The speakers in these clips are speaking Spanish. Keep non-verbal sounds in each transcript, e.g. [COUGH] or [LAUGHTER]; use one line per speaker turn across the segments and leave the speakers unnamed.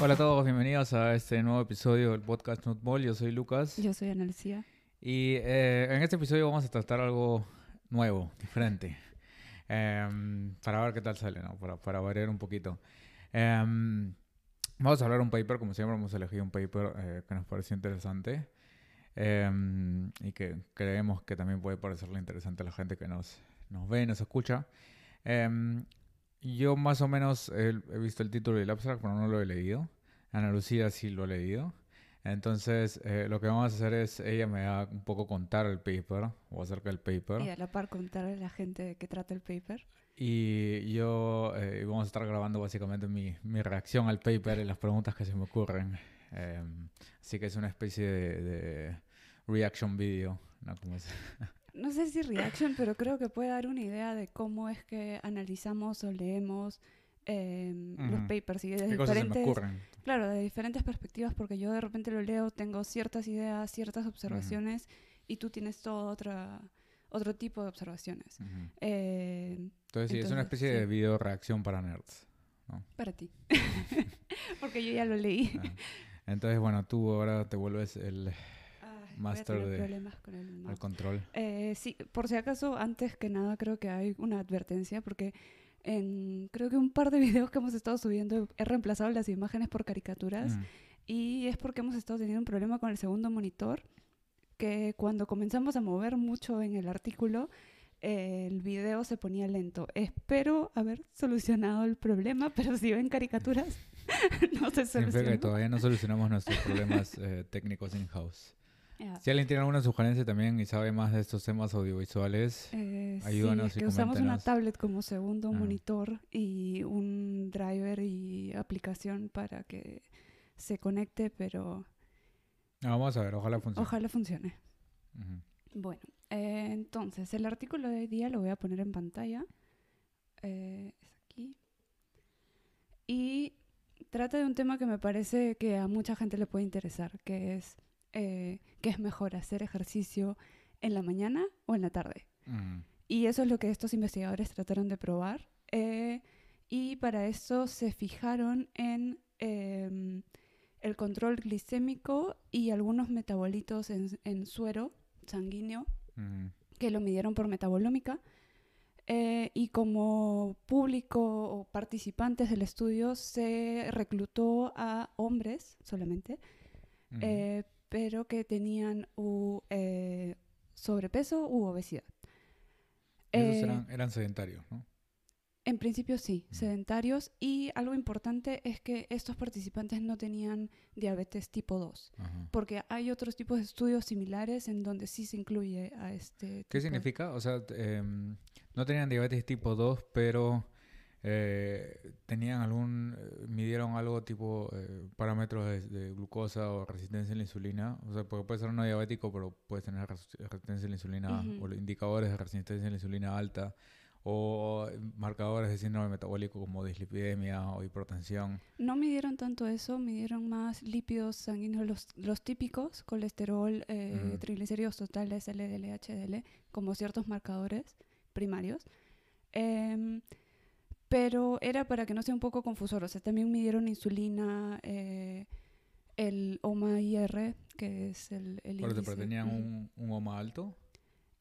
Hola a todos, bienvenidos a este nuevo episodio del podcast Nutball. Yo soy Lucas.
Yo soy Ana Lucía.
Y eh, en este episodio vamos a tratar algo nuevo, diferente. Em, para ver qué tal sale, ¿no? Para, para variar un poquito. Em, vamos a hablar un paper, como siempre hemos elegido un paper eh, que nos pareció interesante. Em, y que creemos que también puede parecerle interesante a la gente que nos, nos ve y nos escucha. Em, yo más o menos he, he visto el título del abstract, pero no lo he leído. Ana Lucía sí lo ha leído. Entonces, eh, lo que vamos a hacer es, ella me va a un poco contar el paper, o acerca del paper.
Y a la par contarle a la gente de qué trata el paper.
Y yo eh, vamos a estar grabando básicamente mi, mi reacción al paper y las preguntas que se me ocurren. Em, así que es una especie de, de reaction video, ¿no? Como es- [LAUGHS]
No sé si reaction, pero creo que puede dar una idea de cómo es que analizamos o leemos em, los
Ujú.
papers y de
¿Qué cosas se me
diferentes,
ocurren?
claro, de diferentes perspectivas, porque yo de repente lo leo, tengo ciertas ideas, ciertas observaciones y tú tienes todo otra, otro tipo de observaciones.
Ujú.
Eh,
Entonces, sí, es una
Entonces,
especie
sí.
de video reacción para nerds.
para ti. [LAUGHS] porque yo ya lo leí.
Ah. Entonces, bueno, tú ahora te vuelves el, Master de-
problemas con el
control.
Eh, sí, por si acaso, antes que nada creo que hay una advertencia porque en creo que un par de [LAUGHS] videos que hemos estado subiendo he reemplazado las imágenes por caricaturas
Mm.
y es porque hemos estado teniendo un problema con el segundo monitor que cuando comenzamos a mover mucho en el artículo eh, el video se ponía lento. Espero haber solucionado el problema, pero si ven caricaturas [LAUGHS] no se
Significa que todavía no solucionamos nuestros problemas eh, técnicos in-house. Si alguien tiene alguna sugerencia también y sabe más de estos temas audiovisuales,
Eh,
Ayúdanos
sí,
y
que usamos una tablet como segundo
Ah.
monitor y un driver y aplicación para que se conecte, pero
ah, vamos a ver, ojalá funcione.
ojalá funcione. Bueno, eh, entonces el artículo de hoy día lo voy a poner en pantalla. Eh, es aquí. Y trata de un tema que me parece que a mucha gente le puede interesar, que es eh, qué es mejor hacer ejercicio en la mañana o en la tarde.
Mm.
Y eso es lo que estos investigadores trataron de probar. eh, y para eso se fijaron en em, el control glicémico y algunos metabolitos en, en suero sanguíneo
Mm.
que lo midieron por metabolómica. eh, y como público o participantes del estudio se reclutó a hombres solamente. Pero que tenían u, eh, sobrepeso u obesidad.
Esos
Eh,
eran, eran sedentarios, ¿no?
En principio sí,
Mm.
sedentarios y algo importante es que estos participantes no tenían diabetes tipo 2,
Ajá.
porque hay otros tipos de estudios similares en donde sí se incluye a este
¿Qué
tipo de-
significa? O sea, em, no tenían diabetes tipo 2, pero eh, tenían algún, eh, midieron algo tipo eh, parámetros de, de glucosa o resistencia a la insulina. O sea, porque puede ser no diabético, pero puedes tener res- resistencia a la insulina
Ujú.
o indicadores de resistencia a la insulina alta o eh, marcadores de síndrome metabólico como dislipidemia o hipertensión.
No midieron tanto eso, midieron más lípidos sanguíneos, los, los típicos, colesterol, eh, triglicéridos totales, LDL, HDL, como ciertos marcadores primarios. Em, pero era para que no sea un poco confusor, o sea, también midieron insulina, eh, el OMA-IR, que es el, el
Por eso,
índice.
pero tenían un, un OMA alto.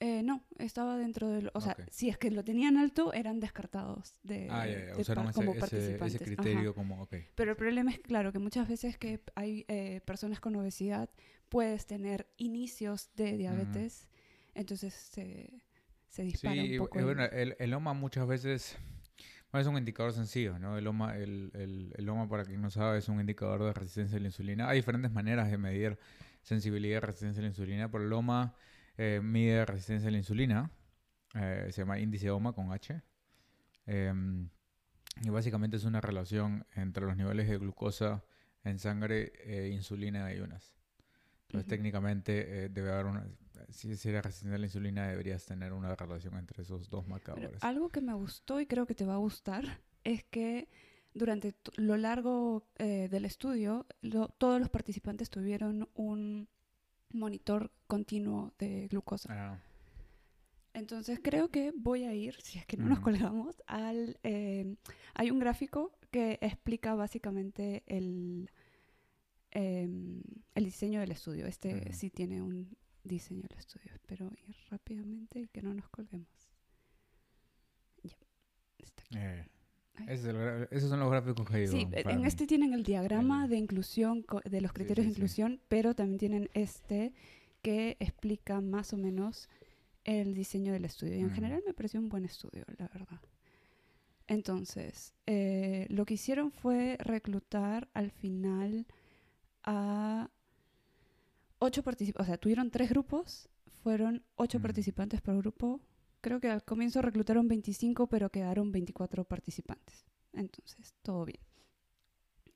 Eh, no, estaba dentro del... O sea, si es que lo tenían alto, eran descartados de,
ah, ya.
de
Usaron ese,
como
ese,
participantes.
ese
Ajá.
criterio como.
Pero el problema es, claro, que muchas veces que hay eh, personas con obesidad, puedes tener inicios de diabetes, entonces se, se
Sí,
dispara
y,
un poco.
y
el-
bueno, el, el OMA muchas veces bueno, es un indicador sencillo, ¿no? El OMA, el, el, el OMA, para quien no sabe, es un indicador de resistencia a la insulina. Hay diferentes maneras de medir sensibilidad y resistencia a la insulina, pero el OMA eh, mide resistencia a la insulina, eh, se llama índice OMA con H. Em, y básicamente es una relación entre los niveles de glucosa en sangre e insulina en ayunas. Entonces, técnicamente eh, debe haber una. Si, si eres resistente a la insulina, deberías tener una relación entre esos dos
Pero
marcadores.
algo que me gustó y creo que te va a gustar es que durante lo largo eh, del estudio lo- todos los participantes tuvieron un monitor continuo de glucosa.
Ah,
Entonces creo que voy a ir, si es que no nos colgamos, al... eh, hay un gráfico que explica básicamente el, em, el diseño del estudio. Este sí tiene un diseño del estudio. Espero ir rápidamente y que no nos colguemos. Ya, está aquí.
eh, ese es el esos son los gráficos que.
Sí,
para
en
mí.
este tienen el diagrama
El-
de inclusión, de los
Sí,
criterios
sí,
de
sí.
inclusión, pero también tienen este que explica más o menos el diseño del estudio. Y en general me pareció un buen estudio, la verdad. Entonces, eh, lo que hicieron fue reclutar al final a ocho participantes. O sea, tuvieron tres grupos, fueron ocho
Mm.
participantes por grupo. Creo que al comienzo reclutaron 25, pero quedaron 24 participantes. Entonces, todo bien.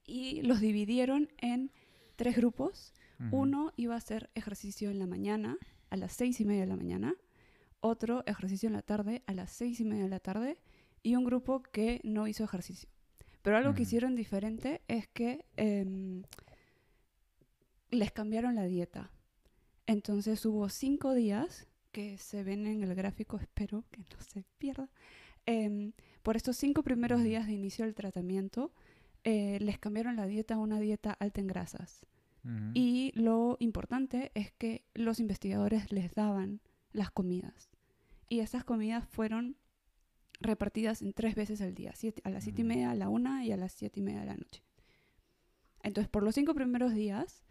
Y los dividieron en tres grupos.
Ujú.
Uno iba a hacer ejercicio en la mañana, a las seis y media de la mañana. Otro ejercicio en la tarde, a las seis y media de la tarde. Y un grupo que no hizo ejercicio. Pero algo que
Ujú.
hicieron diferente es que em, les cambiaron la dieta. Entonces hubo cinco días que se ven en el gráfico, [LAUGHS] espero que no se pierda. Em, por estos cinco primeros días de inicio del tratamiento, eh, les cambiaron la dieta a una dieta alta en grasas. Y lo importante es que los investigadores les daban las comidas. Y estas comidas fueron repartidas en tres veces al día, siete- a las siete y media, a la una y a las siete y media de la noche. Entonces, por los cinco primeros días,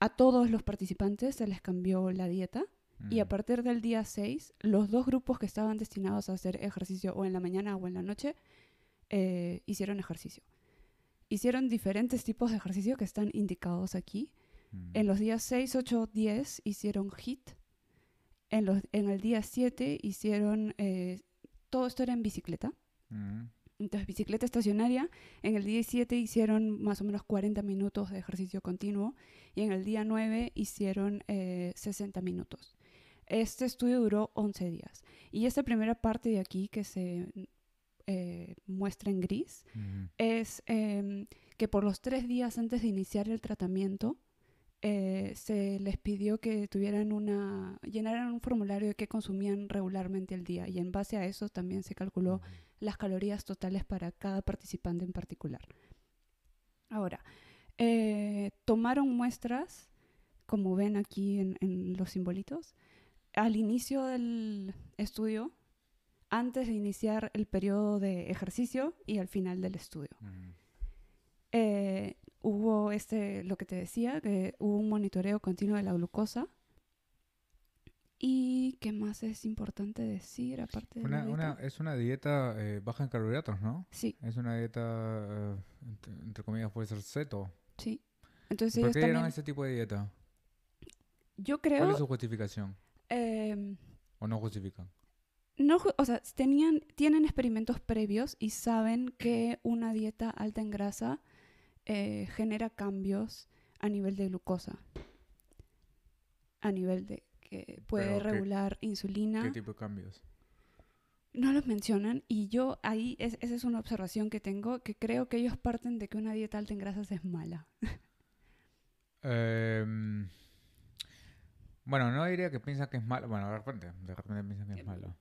a todos los participantes se les cambió la dieta y a
Ujú.
partir del día 6, los dos grupos que estaban destinados a hacer ejercicio o en la mañana o en la noche eh, hicieron ejercicio. Hicieron diferentes tipos de ejercicio que están indicados aquí.
Ujú.
En los días 6, 8, 10 hicieron HIT. En, los, en el día 7 hicieron... eh, todo esto era en bicicleta.
Ujú.
Entonces, bicicleta estacionaria. En el día 7 hicieron más o menos 40 minutos de ejercicio continuo. Y en el día 9 hicieron eh, 60 minutos. Este estudio duró 11 días. Y esta primera parte de aquí que se eh, muestra en gris es em, que por los tres días antes de iniciar el tratamiento eh, se les pidió que tuvieran una llenaran un formulario de qué consumían regularmente el día y en base a eso también se calculó. Las calorías totales para cada participante en particular. Ahora, eh, tomaron muestras, como ven aquí en, en los simbolitos, al inicio del estudio, antes de iniciar el periodo de ejercicio y al final del estudio. Eh, hubo este, lo que te decía, que hubo un monitoreo continuo de la glucosa. ¿Y qué más es importante decir aparte de
Una,
la
una,
dieta?
es una dieta eh, baja en carbohidratos, ¿no?
Sí,
Es una dieta, eh, entre, entre comillas, puede ser keto.
sí. Entonces
¿Por
ellos
qué
también...
ese tipo de dieta?
Yo
¿Cuál
creo...
es su justificación?
em,
¿O no justifican?
no, o sea, tenían, tienen experimentos previos y saben que una dieta alta en grasa eh, genera cambios a nivel de glucosa. A nivel de que puede
Pero, ¿qué-
regular insulina.
¿Qué tipo de cambios?
No los mencionan y yo ahí, es- esa es una observación que tengo, que creo que ellos parten de que una dieta alta en grasas es mala.
Em, bueno, no diría que piensan que es malo. Bueno, de repente, de repente piensan que es malo.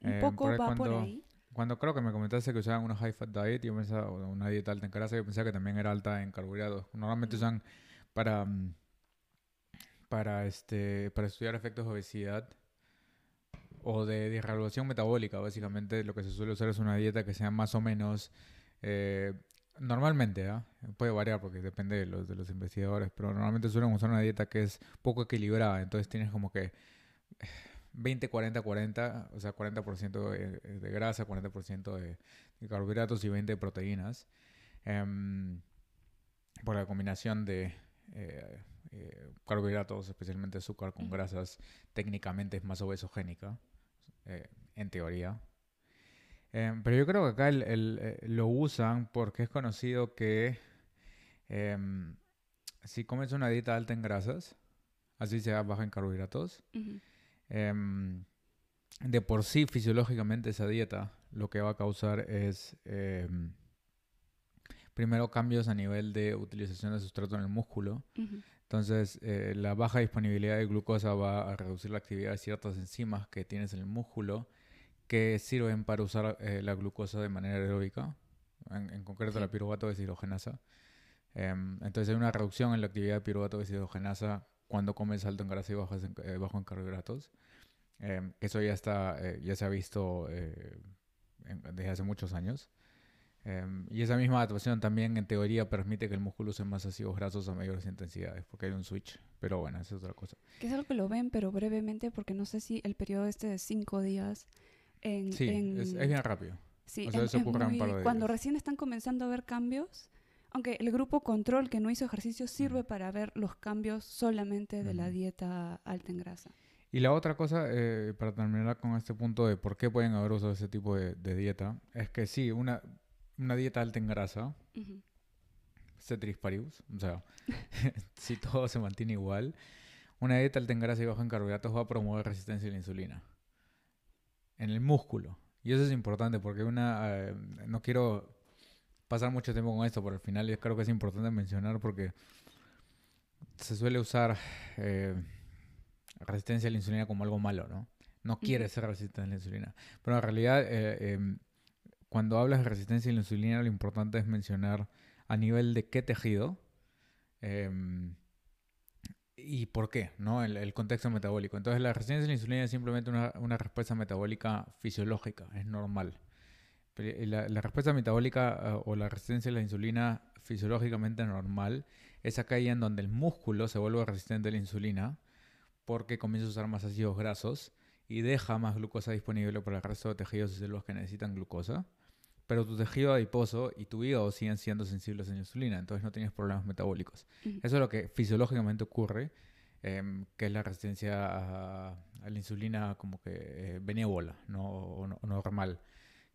Un
Eh,
poco
por
va por
cuando-
ahí.
Cuando creo que me comentaste que usaban una high fat diet, yo pensaba, una dieta alta en grasa, yo pensaba que también era alta en carbohidratos. Normalmente usan para, mm, para, este, para estudiar efectos de obesidad o de disregulación metabólica. Básicamente lo que se suele usar es una dieta que sea más o menos, eh, normalmente, ¿ah? puede variar porque depende de los, de los investigadores, pero normalmente suelen usar una dieta que es poco equilibrada. Entonces tienes como que 20, 40, 40, o sea, 40% de, de grasa, 40% de, de carbohidratos y 20 de proteínas. Em, por la combinación de eh, eh, carbohidratos, especialmente azúcar con grasas, técnicamente es más obesogénica, eh, en teoría. Em, pero yo creo que acá el- el, eh, lo usan porque es conocido que em, si comes una dieta alta en grasas, así sea baja en carbohidratos, em, de por sí fisiológicamente esa dieta lo que va a causar es em, primero cambios a nivel de utilización de sustrato en el músculo. Entonces, eh, la baja disponibilidad de glucosa va a reducir la actividad de ciertas enzimas que tienes en el músculo que sirven para usar eh, la glucosa de manera aeróbica, en, concreto la piruvato deshidrogenasa. Em, entonces, hay una reducción en la actividad de piruvato deshidrogenasa cuando comes alto en grasa y bajo en, eh, bajo en carbohidratos. Em, eso ya, está, ya se ha visto desde hace muchos años. Em, y esa misma adaptación también en teoría permite que el músculo use más ácidos grasos a mayores intensidades, porque hay un switch. Pero bueno, esa es otra cosa.
Que es algo que lo ven, pero brevemente, porque no sé si el periodo este de cinco días en...
Sí, Es, bien rápido.
Sí, cuando recién están comenzando a ver cambios, aunque el grupo control que no hizo ejercicio sirve para ver los cambios solamente de la dieta alta en grasa.
Y la otra cosa, eh, para terminar con este punto de por qué pueden haber usado ese tipo de, de dieta, es que sí, una una dieta alta en grasa, uh cetris paribus, o sea, [LAUGHS] si todo se mantiene igual, una dieta alta en grasa y baja en carbohidratos va a promover resistencia a la insulina en el músculo. Y eso es importante porque una, eh, no quiero pasar mucho tiempo con esto, pero al final creo que es importante mencionar porque se suele usar eh, resistencia a la insulina como algo malo, ¿no? No quiere ser resistente a la insulina. Pero en realidad eh, em, cuando hablas de resistencia a la insulina, lo importante es mencionar a nivel de qué tejido em, y por qué, ¿no? El, contexto metabólico. Entonces, la resistencia a la insulina es simplemente una, respuesta metabólica fisiológica, es normal. La, la, respuesta metabólica eh, o la resistencia a la insulina fisiológicamente normal es acá en donde el músculo se vuelve resistente a la insulina porque comienza a usar más ácidos grasos y deja más glucosa disponible para el resto de tejidos y células que necesitan glucosa pero tu tejido adiposo y tu hígado siguen siendo sensibles a la insulina, entonces no tienes problemas metabólicos. Eso es lo que fisiológicamente ocurre, em, que es la resistencia a, la insulina como que eh, benévola, no, normal.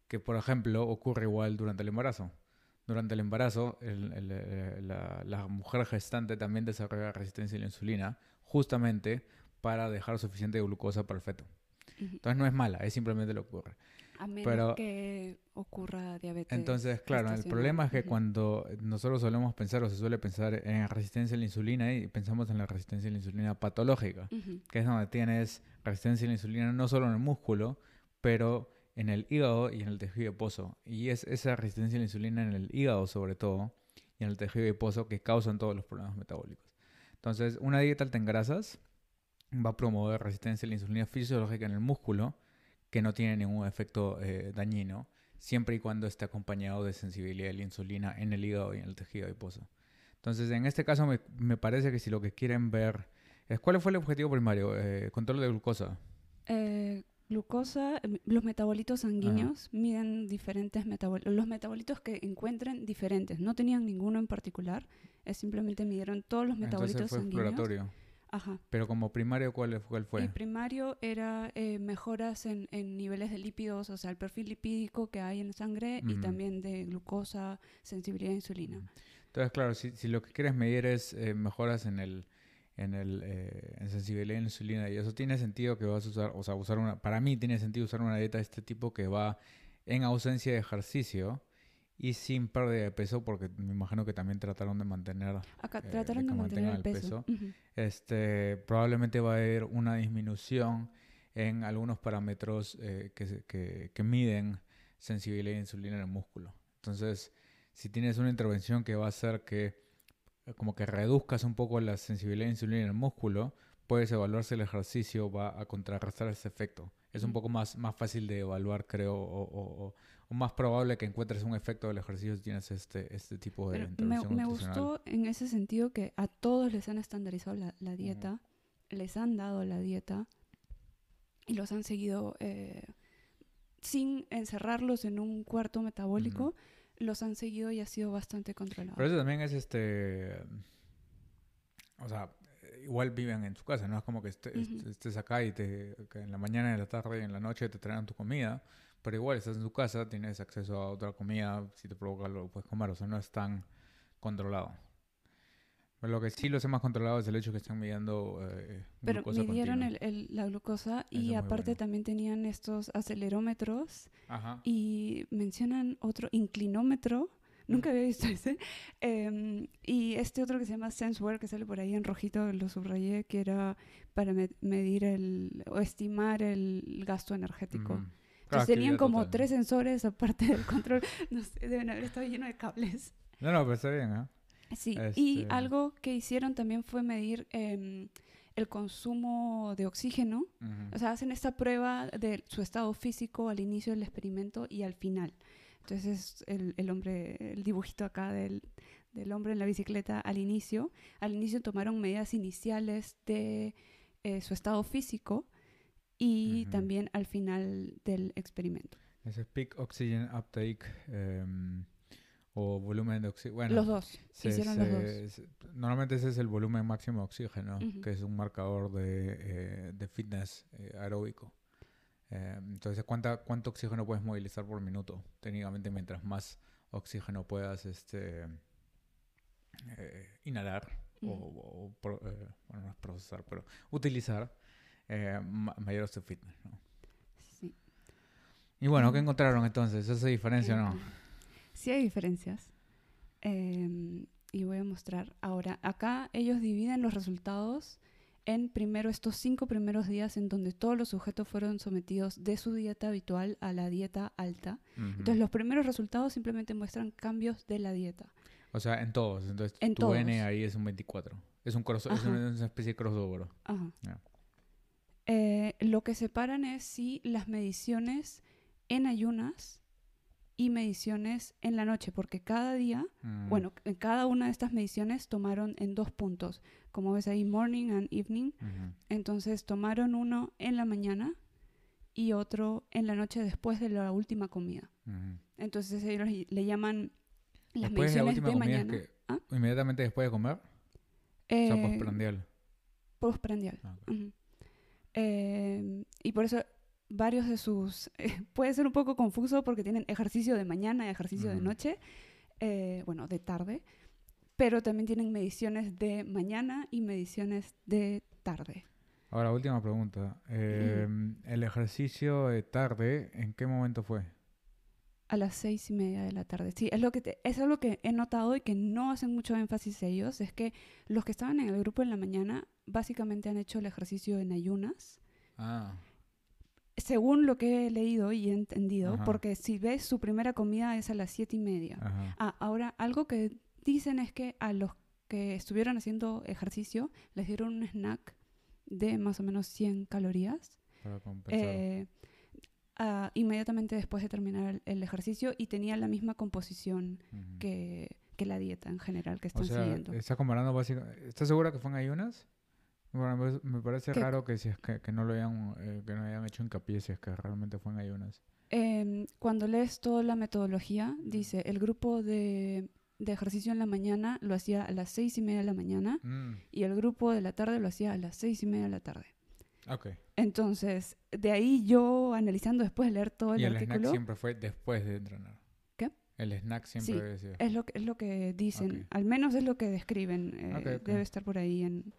Que por ejemplo ocurre igual durante el embarazo. Durante el embarazo, la, mujer gestante también desarrolla resistencia a la insulina, justamente para dejar suficiente glucosa para el feto. Entonces no es mala, es simplemente lo que ocurre.
A menos que ocurra diabetes.
Entonces, claro, el problema es que cuando nosotros solemos pensar o se suele pensar en resistencia a la insulina y pensamos en la resistencia a la insulina patológica, que es donde tienes resistencia a la insulina no solo en el músculo, pero en el hígado y en el tejido adiposo. Y es esa resistencia a la insulina en el hígado sobre todo y en el tejido adiposo que causan todos los problemas metabólicos. Entonces, una dieta alta en grasas va a promover resistencia a la insulina fisiológica en el músculo, que no tiene ningún efecto eh, dañino, siempre y cuando esté acompañado de sensibilidad a la insulina en el hígado y en el tejido adiposo. Entonces, en este caso, me, parece que si lo que quieren ver es cuál fue el objetivo primario, eh, control de glucosa.
Eh, glucosa, los metabolitos sanguíneos miden diferentes metabolitos, los metabolitos que encuentren diferentes, no tenían ninguno en particular, es simplemente midieron todos los metabolitos
Entonces fue
sanguíneos.
Exploratorio.
Ajá.
Pero como primario, ¿cuál, cuál fue?
El primario era eh, mejoras en, en, niveles de lípidos, o sea, el perfil lipídico que hay en la sangre y también de glucosa, sensibilidad a insulina.
Entonces, claro, si, si, lo que quieres medir es eh, mejoras en el en el eh, en sensibilidad a la insulina y eso tiene sentido que vas a usar, o sea, usar una, para mí tiene sentido usar una dieta de este tipo que va en ausencia de ejercicio y sin pérdida de peso, porque me imagino que también trataron de mantener,
Acá, eh, trataron de, mantener el peso.
este, probablemente va a haber una disminución en algunos parámetros eh, que, que, que, miden sensibilidad a insulina en el músculo. Entonces, si tienes una intervención que va a hacer que eh, como que reduzcas un poco la sensibilidad a insulina en el músculo, puedes evaluar si el ejercicio va a contrarrestar ese efecto. Es un poco más, más fácil de evaluar, creo, o, más probable que encuentres un efecto del ejercicio si tienes este, este tipo de
Pero me, me gustó en ese sentido que a todos les han estandarizado la, dieta, les han dado la dieta y los han seguido eh, sin encerrarlos en un cuarto metabólico, los han seguido y ha sido bastante controlado.
Pero eso también es este... O sea, igual viven en su casa, no es como que estés acá y te, en la mañana, en la tarde y en la noche te traen tu comida pero igual estás en tu casa, tienes acceso a otra comida, si te provoca lo puedes comer, o sea, no es tan controlado. Pero lo que sí lo sé más controlado es el hecho que están midiendo
eh, Pero midieron el, la glucosa y aparte también tenían estos acelerómetros y mencionan otro inclinómetro Nunca había visto ese. [LAUGHS] Em, y este otro que se llama SenseWare, que sale por ahí en rojito, lo subrayé, que era para me- medir el, o estimar el gasto energético.
Mm.
Entonces
Ah,
tenían
actividad
como
total.
tres sensores aparte del control. [LAUGHS] No sé, deben haber estado lleno de cables.
No, no, pero está bien, ¿ah?
Sí, y
Este-
algo que hicieron también fue medir em, el consumo de oxígeno.
Ujú.
O sea, hacen esta prueba de su estado físico al inicio del experimento y al final. Entonces, el, el hombre, el dibujito acá del, del hombre en la bicicleta al inicio. Al inicio tomaron medidas iniciales de eh, su estado físico y también al final del experimento.
Ese es peak oxygen uptake em, o volumen de oxígeno. Bueno,
los dos,
se-
hicieron los dos.
se- normalmente ese es el volumen máximo de oxígeno, que es un marcador de, eh, de fitness eh, aeróbico. Eh, entonces, ¿cuánta, ¿cuánto oxígeno puedes movilizar por minuto? Técnicamente, mientras más oxígeno puedas este, eh, inhalar o, pro- bueno, no es procesar, pero utilizar, eh, ma- mayor es tu fitness. ¿no?
Sí.
Y bueno, ¿qué
Mm.
encontraron entonces? ¿Esa diferencia o no?
Sí hay diferencias. Em, y voy a mostrar ahora. Acá ellos dividen los resultados en primero estos cinco primeros días en donde todos los sujetos fueron sometidos de su dieta habitual a la dieta alta.
Ujú.
Entonces los primeros resultados simplemente muestran cambios de la dieta.
O sea, en todos. Entonces,
En
tu N
todos.
ahí es un 24. Es, un cross, es una, es una especie de crossover.
Ajá.
Ya.
Eh, lo que separan es si las mediciones en ayunas y mediciones en la noche, porque cada día
Mm.
Bueno, en cada una de estas mediciones tomaron en dos puntos, como ves ahí, morning and evening. Entonces tomaron uno en la mañana y otro en la noche después de la última comida. Entonces ellos le, llaman las
Después de la
mediciones
última
de
comida es
mañana.
que
¿Ah?
inmediatamente después de comer, o
Eh,
sea, postprandial.
postprandial.
Ah, ok.
Eh, y por eso varios de sus... [LAUGHS] puede ser un poco confuso porque tienen ejercicio de mañana y ejercicio de noche, eh, bueno, de tarde, pero también tienen mediciones de mañana y mediciones de tarde.
Ahora, última pregunta. Eh, el ejercicio de tarde, ¿en qué momento fue?
A las seis y media de la tarde. Sí, es lo que te- es algo que he notado y que no hacen mucho énfasis ellos, es que los que estaban en el grupo en la mañana básicamente han hecho el ejercicio en ayunas.
Ah,
Según lo que he leído y he entendido,
Ajá.
porque si ves su primera comida es a las siete y media.
ajá.
Ah, ahora algo que dicen es que a los que estuvieron haciendo ejercicio les dieron un snack de más o menos 100 calorías
Para compensar.
eh, ah, inmediatamente después de terminar el, ejercicio y tenía la misma composición
Ujú.
que, que la dieta en general que
o
están
sea,
siguiendo.
está comparando básicamente... ¿Estás segura que fue en ayunas? Bueno, me, parece
¿Qué?
raro que si es que, que no lo hayan, eh, que no hayan hecho hincapié si es que realmente fue en ayunas.
Em, cuando lees toda la metodología, dice el grupo de, de ejercicio en la mañana lo hacía a las seis y media de la mañana
Mm,
y el grupo de la tarde lo hacía a las seis y media de la tarde.
Ok.
Entonces, de ahí yo analizando después de leer todo el
y el snack siempre fue después de entrenar.
¿Qué?
El snack siempre
Sí,
debe ser.
es lo que, es lo que dicen,
Ok.
al menos es lo que describen. eh,
Ok, ok.
Debe estar por ahí en...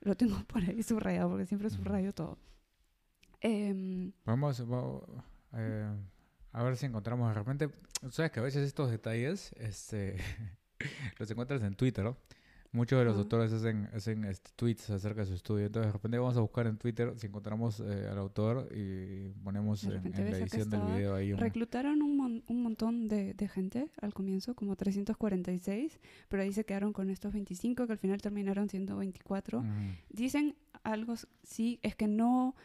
Lo tengo [LAUGHS] por ahí subrayado porque siempre subrayo todo. Em,
Vamos, va- eh, a ver si encontramos de repente. Sabes que a veces estos detalles este, [LAUGHS] los encuentras en Twitter, ¿no? Muchos de los
Ajá.
autores hacen, hacen este, tweets acerca de su estudio. Entonces, de repente vamos a buscar en Twitter si encontramos eh, al autor y ponemos en, la edición del video ahí. un-
reclutaron un, mon- un montón de, de gente al comienzo, como 346, pero ahí se quedaron con estos 25 que al final terminaron siendo 24.
Ujú.
Dicen algo, sí, es que no,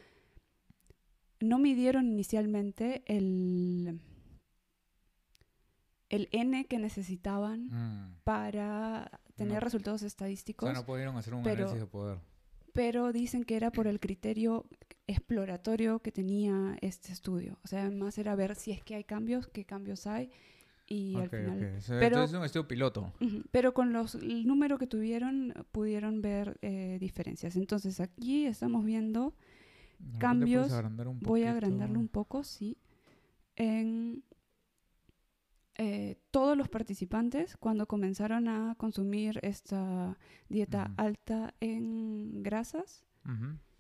no midieron inicialmente el, el N que necesitaban
Mm.
para tener
No.
resultados
O
estadísticos,
sea, no pudieron hacer un
pero-
análisis de poder.
pero dicen que era por el criterio exploratorio que tenía este estudio. O sea, más era ver si es que hay cambios, qué cambios hay, y al final...
ok. O sea,
pero-
entonces es un estudio piloto.
Pero con los, el número que tuvieron pudieron ver eh, diferencias. Entonces aquí estamos viendo, Cambios, voy a agrandarlo un poco, sí, en eh, todos los participantes cuando comenzaron a consumir esta dieta alta en grasas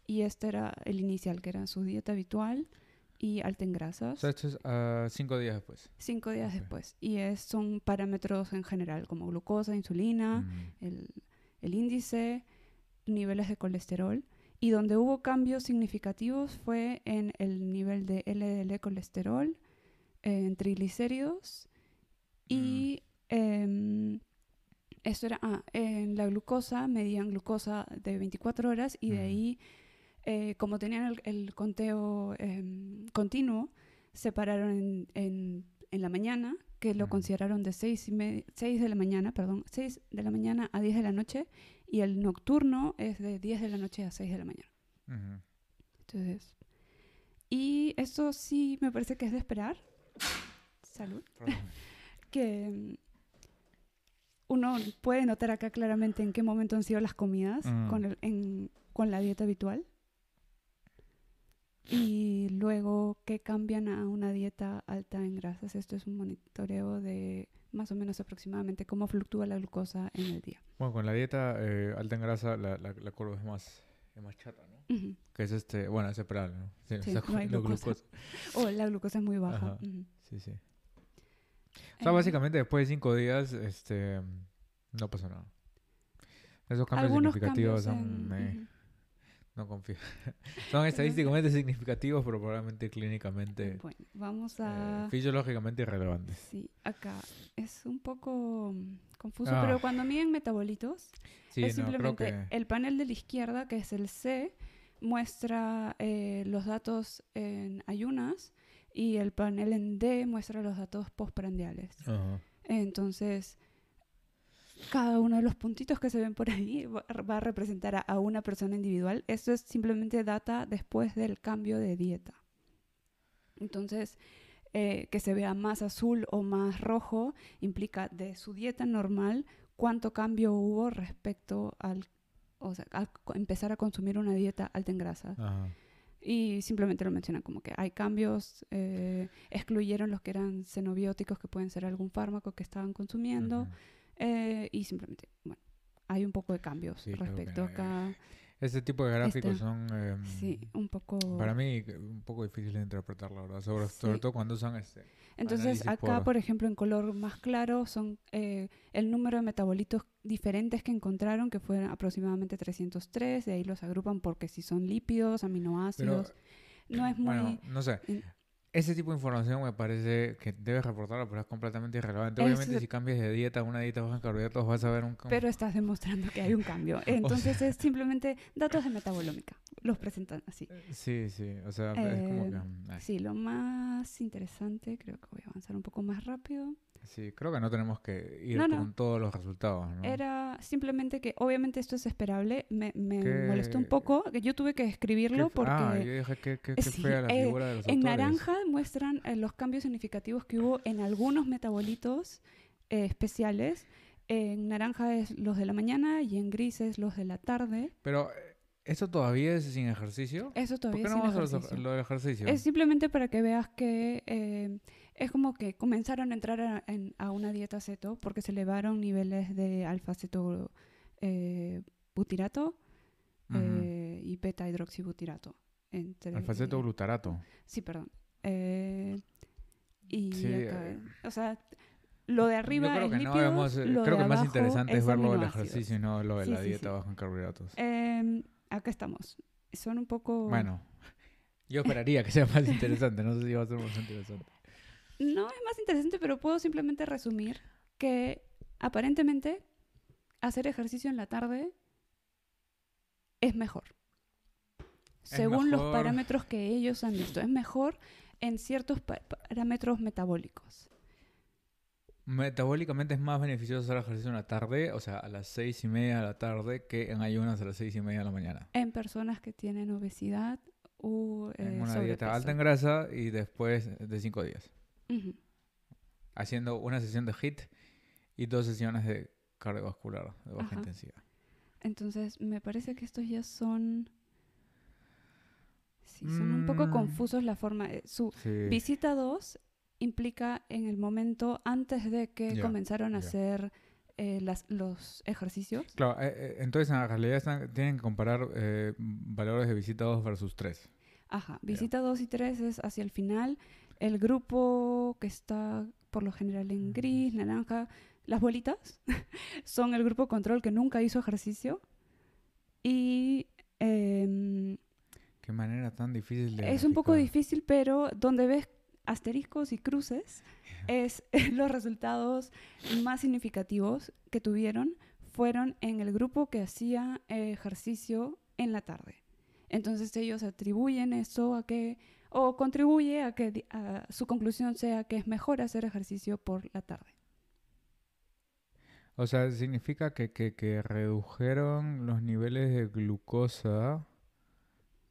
y este era el inicial, que era su dieta habitual. y alta en
O
grasas.
sea, esto es ah, cinco días después.
cinco días después. Y es, son parámetros en general, como glucosa, insulina, el, el índice, niveles de colesterol. Y donde hubo cambios significativos fue en el nivel de LDL colesterol, en triglicéridos y em, esto era, ah, en la glucosa, medían glucosa de 24 horas y de
Ujú.
ahí, eh, como tenían el, el conteo em, continuo, separaron en, en, en la mañana, que lo
Ujú.
consideraron de 6, y me- 6 de la mañana, perdón, 6 de la mañana a 10 de la noche, y el nocturno es de 10 de la noche a 6 de la mañana.
Ujú.
Entonces, y eso sí me parece que es de esperar. Salud. Que mm, uno puede notar acá claramente en qué momento han sido las comidas
Mm.
con, el- en- con la dieta habitual. Y luego que cambian a una dieta alta en grasas. Esto es un monitoreo de más o menos aproximadamente cómo fluctúa la glucosa en el día.
Bueno, con la dieta eh, alta en grasa, la, la, la curva es más, es más chata, ¿no? Que es este, bueno, es esperable, ¿no? Sí, [LAUGHS]
no hay glucosa. [LAUGHS] O la glucosa es muy baja.
Sí, sí. O sea,
Eh,
básicamente después de cinco días, este, no pasa nada. Esos cambios
algunos
significativos
cambios
son,
en-
eh, no confío. [LAUGHS] son estadísticamente significativos, pero probablemente clínicamente,
Bueno, vamos
eh,
a...
fisiológicamente irrelevantes.
Sí, acá es un poco mm, confuso,
Ah.
pero cuando miden metabolitos,
Sí,
es
no,
simplemente
que...
el panel de la izquierda, que es el C, muestra eh, los datos en ayunas y el panel en D muestra los datos postprandiales.
Ajá.
Entonces, cada uno de los puntitos que se ven por ahí va a representar a, a una persona individual. Esto es simplemente data después del cambio de dieta. Entonces, eh, que se vea más azul o más rojo implica de su dieta normal cuánto cambio hubo respecto al, o sea, al empezar a consumir una dieta alta en grasa.
Ajá.
Y simplemente lo mencionan como que hay cambios, eh, excluyeron los que eran xenobióticos, que pueden ser algún fármaco que estaban consumiendo, eh, y simplemente, bueno, hay un poco de cambios
Sí,
respecto
que-
acá.
Este tipo de gráficos
Este,
son, em,
Sí, un poco...
para mí, eh, un poco difíciles de interpretar, la verdad. Sobre, sobre
Sí.
todo cuando usan este...
Entonces, acá,
por-
por ejemplo, en color más claro son eh, el número de metabolitos diferentes que encontraron, que fueron aproximadamente 303, de ahí los agrupan porque si son lípidos,
Pero,
aminoácidos. no es muy...
bueno, no sé. Ese tipo de información me parece que debes reportarla, pero es completamente irrelevante.
Es-
Obviamente, si cambias de dieta a una dieta baja en carbohidratos, vas a ver un cambio.
pero estás demostrando que hay un cambio. [LAUGHS] Entonces es simplemente datos de metabolómica. Los presentan así.
Sí, sí. O sea, es como
Eh,
que... mm, ay,
Sí, lo más interesante, creo que voy a avanzar un poco más rápido,
Sí, creo que no tenemos que ir
No, no.
con todos los resultados, ¿no?
era simplemente que obviamente esto es esperable, me, me
¿Qué-
molestó un poco, que yo tuve que escribirlo
f-
porque
Ah, yo dije que, que, que
Sí,
fea la
eh,
figura de los
en
autores.
naranja muestran eh, los cambios significativos que hubo en algunos metabolitos eh, especiales. En naranja es los de la mañana y en gris es los de la tarde.
Pero, eh, ¿eso todavía es sin ejercicio?
Eso
¿Por
todavía
qué
es
no
sin
vamos a
ejercicio.
lo del ejercicio?
Es simplemente para que veas que eh, es como que comenzaron a entrar a, en- a una dieta ceto porque se elevaron niveles de alfa-ceto eh, butirato
Ujú.
eh, y beta-hidroxibutirato.
Alfaceto glutarato.
Sí, perdón. Eh, y
Sí,
acá,
eh,
o sea, lo de arriba
Yo creo
es
que no
lípidos,
vemos, eh,
lo
creo que más interesante es ver lo del ejercicio y no lo de
Sí,
la
sí,
dieta
sí.
baja en carbohidratos.
Eh, acá estamos. Son un poco...
Bueno, yo esperaría que sea más interesante. No sé si va a ser más interesante.
No es más interesante, pero puedo simplemente resumir que aparentemente hacer ejercicio en la tarde es mejor. Según los
mejor.
parámetros que ellos han visto. Es mejor en ciertos pa- parámetros metabólicos.
Metabólicamente es más beneficioso hacer ejercicio en la tarde, o sea, a las seis y media de la tarde, que en ayunas a las seis y media de la mañana.
En personas que tienen obesidad u eh,
en una dieta
sobrepeso.
alta en grasa y después de cinco días.
Ujú.
Haciendo una sesión de HIIT y dos sesiones de cardiovascular de baja
Ajá.
intensidad.
Entonces, me parece que estos ya son... Sí, son un poco
Mm.
confusos la forma... eh, Su
Sí.
visita 2 implica en el momento antes de que
Ya,
comenzaron a
ya.
hacer eh, las, los ejercicios.
Claro, eh, eh, entonces en realidad están- tienen que comparar eh, valores de visita 2 versus 3.
Ajá, visita 2 y 3 es hacia el final. El grupo que está por lo general en gris, naranja, las bolitas, [LAUGHS] son el grupo control que nunca hizo ejercicio. Y em,
Qué manera tan difícil de
es un poco difícil, pero donde ves asteriscos y cruces es [LAUGHS] los resultados más significativos que tuvieron fueron en el grupo que hacía eh, ejercicio en la tarde. Entonces ellos atribuyen eso a que, o contribuye a que a su conclusión sea que es mejor hacer ejercicio por la tarde.
O sea, significa que, que, que redujeron los niveles de glucosa,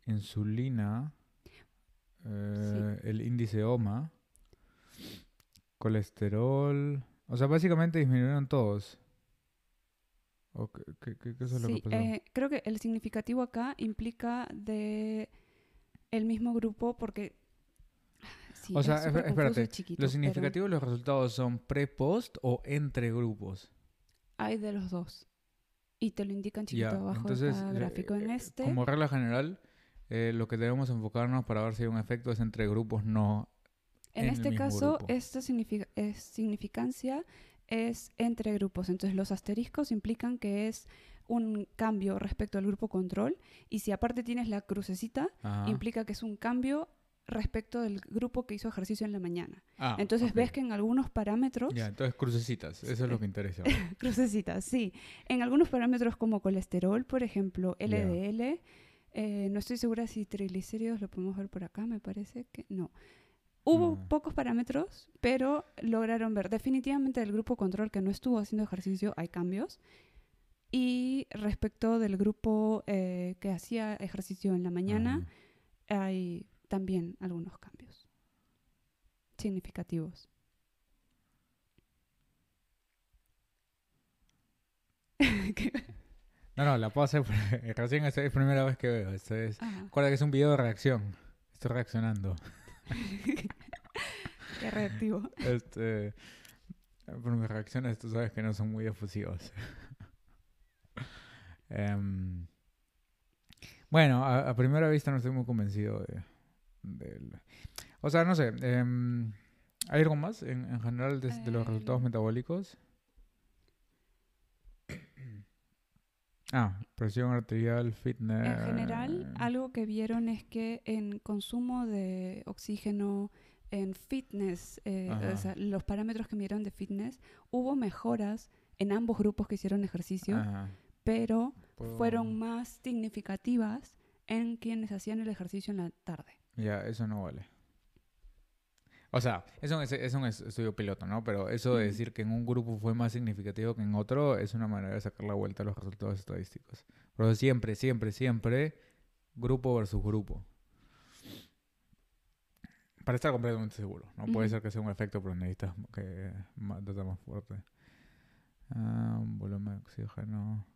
insulina, eh, el índice OMA, colesterol. O sea, básicamente disminuyeron todos. ¿O qué, es lo
Sí,
que pasó?
eh, creo que el significativo acá implica de el mismo grupo porque... Sí,
O sea,
es confuso
espérate,
chiquito,
¿Los
pero
resultados son pre-post o entre grupos?
Hay de los dos. Y te lo indican chiquito
Ya,
abajo
entonces, eh,
gráfico. En
eh,
este,
Como regla general, eh, lo que debemos enfocarnos para ver si hay un efecto es entre grupos, no
en
en
este caso,
grupo.
esta significa- es significancia es entre grupos. Entonces, los asteriscos implican que es un cambio respecto al grupo control. Y si aparte tienes la crucecita,
Ajá.
implica que es un cambio respecto del grupo que hizo ejercicio en la mañana.
Ah,
Entonces,
ok.
ves que en algunos parámetros
Ya, entonces crucecitas, eso es lo que interesa. [LAUGHS]
Crucecitas, sí. En algunos parámetros como colesterol, por ejemplo. LDL, eh, no estoy segura si triglicéridos lo podemos ver por acá, me parece que no. Hubo
Mm.
pocos parámetros, pero lograron ver definitivamente del grupo control que no estuvo haciendo ejercicio, hay cambios. Y respecto del grupo eh, que hacía ejercicio en la mañana,
Ajá.
hay también algunos cambios significativos. [LAUGHS]
No, no, la puedo hacer [LAUGHS] recién es la primera vez que veo. Esto es,
Ajá.
recuerda que es un video de reacción. Estoy reaccionando. [LAUGHS]
Qué reactivo.
Este, por mis reacciones tú sabes que no son muy efusivas. [LAUGHS] Em, bueno, a, a primera vista no estoy muy convencido de, O sea, no sé. em, ¿Hay algo más en, en general de, de los resultados
El-
metabólicos? Ah, presión arterial, fitness.
En general, algo que vieron es que en consumo de oxígeno, en fitness, eh, o sea, los parámetros que midieron de fitness, hubo mejoras en ambos grupos que hicieron ejercicio,
Ajá,
pero
puedo-
fueron más significativas en quienes hacían el ejercicio en la tarde.
Ya, eso no vale. O sea, es un, es- un estudio piloto, ¿no? Pero eso de decir que en un grupo fue más significativo que en otro es una manera de sacar la vuelta a los resultados estadísticos. Pero siempre, siempre, siempre, grupo versus grupo. Para estar completamente seguro. No puede ser que sea un efecto, pero necesitas que más, data más fuerte. Ah, volumen de oxígeno,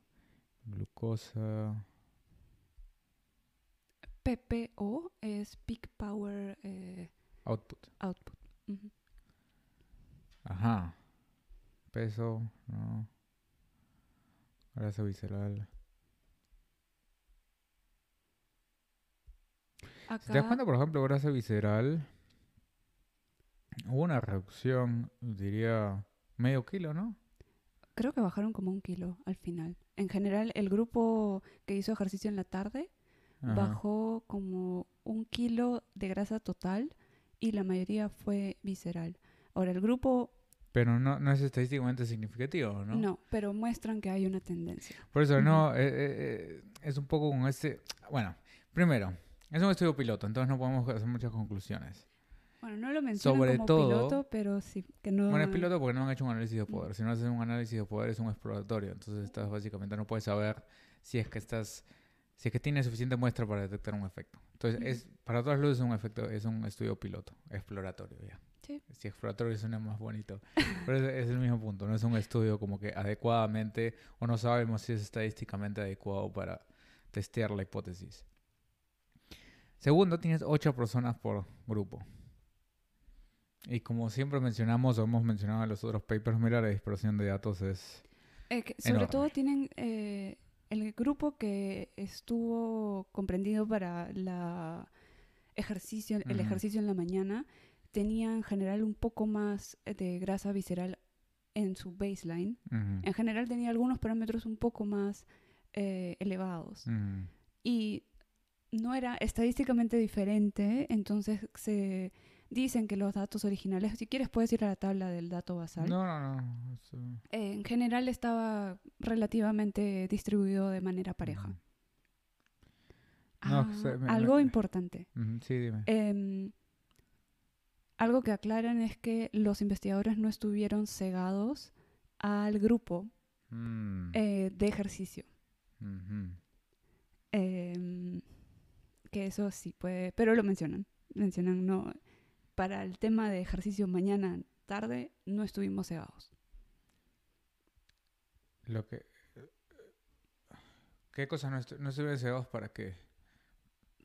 glucosa.
PPO es Peak Power eh,
Output.
Output. Ujú.
Ajá. Peso, no. Grasa visceral. Si te das
Acá,
cuenta, por ejemplo, grasa visceral, hubo una reducción, diría, medio kilo, ¿no?
creo que bajaron como un kilo al final. En general, el grupo que hizo ejercicio en la tarde
Ajá.
bajó como un kilo de grasa total y la mayoría fue visceral. Ahora, el grupo
Pero no, no es estadísticamente significativo, ¿no?
no, pero muestran que hay una tendencia.
Por eso, no,
Ujú.
eh, eh, eh, es un poco con este... Bueno, primero, es un estudio piloto, entonces no podemos hacer muchas conclusiones.
Bueno, no lo mencionan
Sobre
como
todo-
piloto, pero sí, que no...
Bueno, es piloto porque no han hecho un análisis de
Mm.
poder. Si no haces un análisis de poder es un exploratorio. Entonces estás básicamente no puedes saber si es que estás si es que tienes suficiente muestra para detectar un efecto. Entonces es para todas luces es un efecto es un estudio piloto, exploratorio ya.
Sí.
Si exploratorio suena más bonito. Pero es, es el mismo punto, no es un estudio como que adecuadamente o no sabemos si es estadísticamente adecuado para testear la hipótesis. Segundo, tienes ocho personas por grupo. Y como siempre mencionamos o hemos mencionado en los otros papers, mira, la dispersión de datos es...
Eh, que sobre
enorme.
todo tienen eh, el grupo que estuvo comprendido para la ejercicio, el ejercicio en la mañana, tenía en general un poco más de grasa visceral en su baseline.
Ujú.
En general tenía algunos parámetros un poco más eh, elevados. Y no era estadísticamente diferente, entonces se dicen que los datos originales, si quieres puedes ir a la tabla del dato basal.
No, no, no.
Eh, en general estaba relativamente distribuido de manera pareja.
Ujú. No,
Ah,
se- me-
algo
me-
importante.
Ujú, Sí, dime.
Em, algo que aclaran es que los investigadores no estuvieron cegados al grupo
Mm.
eh, de ejercicio. Em, que eso sí puede, pero lo mencionan. Mencionan, no, para el tema de ejercicio mañana, tarde, no estuvimos cegados.
Lo que... ¿Qué cosas no, estu- no estuvieron cegados para qué?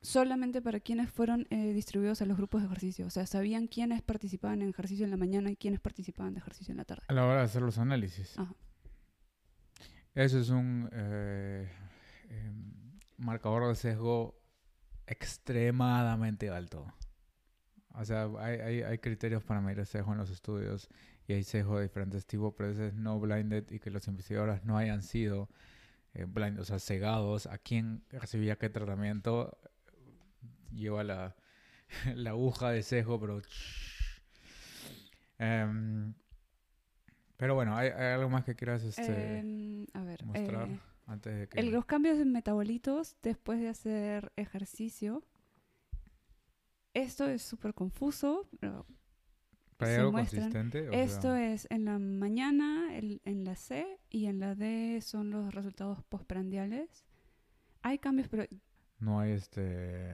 Solamente para quienes fueron eh, distribuidos a los grupos de ejercicio. O sea, sabían quiénes participaban en ejercicio en la mañana y quiénes participaban de ejercicio en la tarde.
A la hora de hacer los análisis.
Ajá.
Eso es un eh, em, marcador de sesgo extremadamente alto. O sea, hay, hay, hay criterios para medir el sesgo en los estudios y hay sesgo de diferentes tipos, pero ese es no blinded y que los investigadores no hayan sido eh, blind, o sea, cegados a quién recibía qué tratamiento lleva la, [LAUGHS] la aguja de sesgo, pero... [SNIFFS] Em, pero bueno, ¿hay, hay algo más que quieras este,
Em, a ver.
mostrar
eh,
antes de que...
el- los cambios en metabolitos después de hacer ejercicio. Esto es súper confuso. pero
¿Pero hay
se
algo
muestran-
consistente? O
Esto
sea,
es en la mañana, el- en la C y en la D son los resultados postprandiales. Hay cambios, pero
No hay este...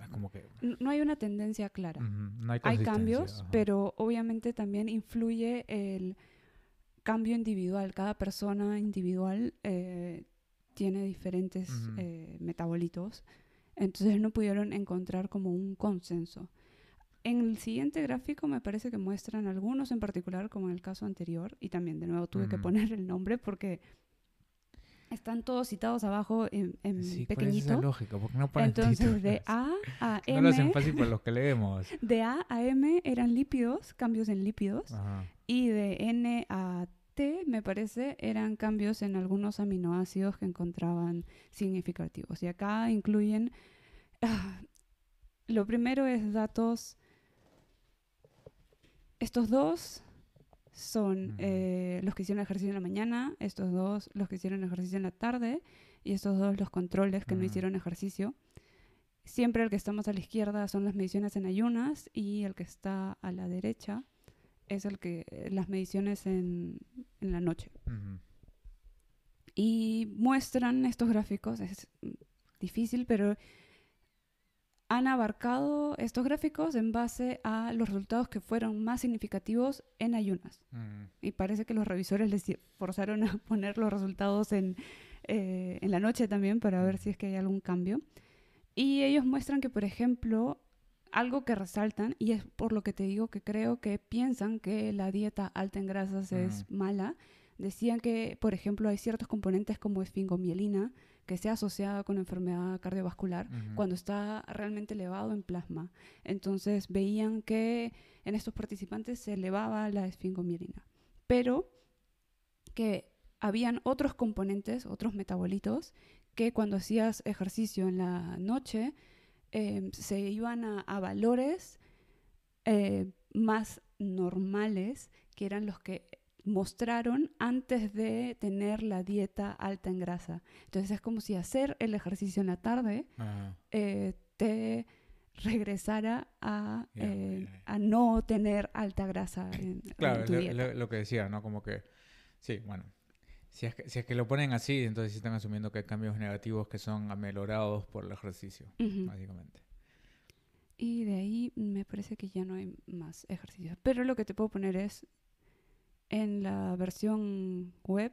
es Como que...
no hay una tendencia clara.
no hay
cambios,
ajá.
pero obviamente también influye el cambio individual. Cada persona individual eh, tiene diferentes eh, metabolitos. Entonces no pudieron encontrar como un consenso. En el siguiente gráfico me parece que muestran algunos en particular, como en el caso anterior, y también de nuevo tuve que poner el nombre porque están todos citados abajo en, en
Sí, ¿cuál es esa
pequeñito.
lógica? ¿Por qué no ponen
Entonces de
títulos?
A a [LAUGHS]
No lo hacen
M,
fácil para los que leemos. [LAUGHS]
de A a M eran lípidos, cambios en lípidos,
Ajá.
y de N a Me parece, eran cambios en algunos aminoácidos que encontraban significativos. Y acá incluyen, ah, lo primero es datos, estos dos son eh, los que hicieron ejercicio en la mañana, estos dos los que hicieron ejercicio en la tarde, y estos dos los controles que no hicieron ejercicio. Siempre el que está más a la izquierda son las mediciones en ayunas y el que está a la derecha es el que las mediciones en, en la noche. Y muestran estos gráficos, es difícil, pero han abarcado estos gráficos en base a los resultados que fueron más significativos en ayunas. Y parece que los revisores les forzaron a [LAUGHS] poner los resultados en, eh, en la noche también para ver si es que hay algún cambio. Y ellos muestran que, por ejemplo, algo que resaltan, y es por lo que te digo que creo que piensan que la dieta alta en grasas es mala, decían que, por ejemplo, hay ciertos componentes como esfingomielina que se asociada con enfermedad cardiovascular
Ujú.
cuando está realmente elevado en plasma. Entonces veían que en estos participantes se elevaba la esfingomielina, pero que habían otros componentes, otros metabolitos, que cuando hacías ejercicio en la noche eh, se iban a, a valores eh, más normales, que eran los que mostraron antes de tener la dieta alta en grasa. Entonces es como si hacer el ejercicio en la tarde eh, te regresara a, eh, a no tener alta grasa en, en
Claro,
tu
lo,
dieta.
lo- lo que decía, ¿no? Como que, sí, bueno, si es que, si es que lo ponen así, entonces sí están asumiendo que hay cambios negativos que son amalorados por el ejercicio, básicamente.
Y de ahí me parece que ya no hay más ejercicios. Pero lo que te puedo poner es, en la versión web,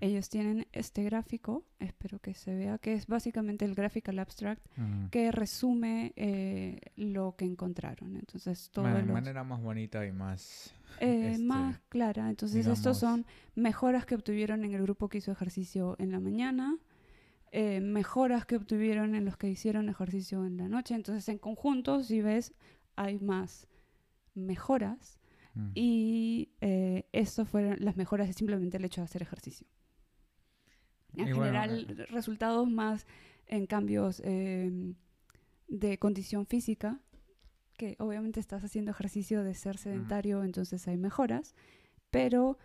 ellos tienen este gráfico, espero que se vea, que es básicamente el graphical abstract, que resume eh, lo que encontraron. Entonces, todo
de
los-
manera más bonita y más...
eh,
este,
más clara. Entonces,
digamos-
estos son mejoras que obtuvieron en el grupo que hizo ejercicio en la mañana, eh, mejoras que obtuvieron en los que hicieron ejercicio en la noche. Entonces, en conjunto, si ves, hay más mejoras.
Mm.
Y eh, eso fueron las mejoras es simplemente el hecho de hacer ejercicio. En
Y bueno,
general,
eh,
resultados más en cambios eh, de condición física, que obviamente estás haciendo ejercicio de ser sedentario, entonces hay mejoras, pero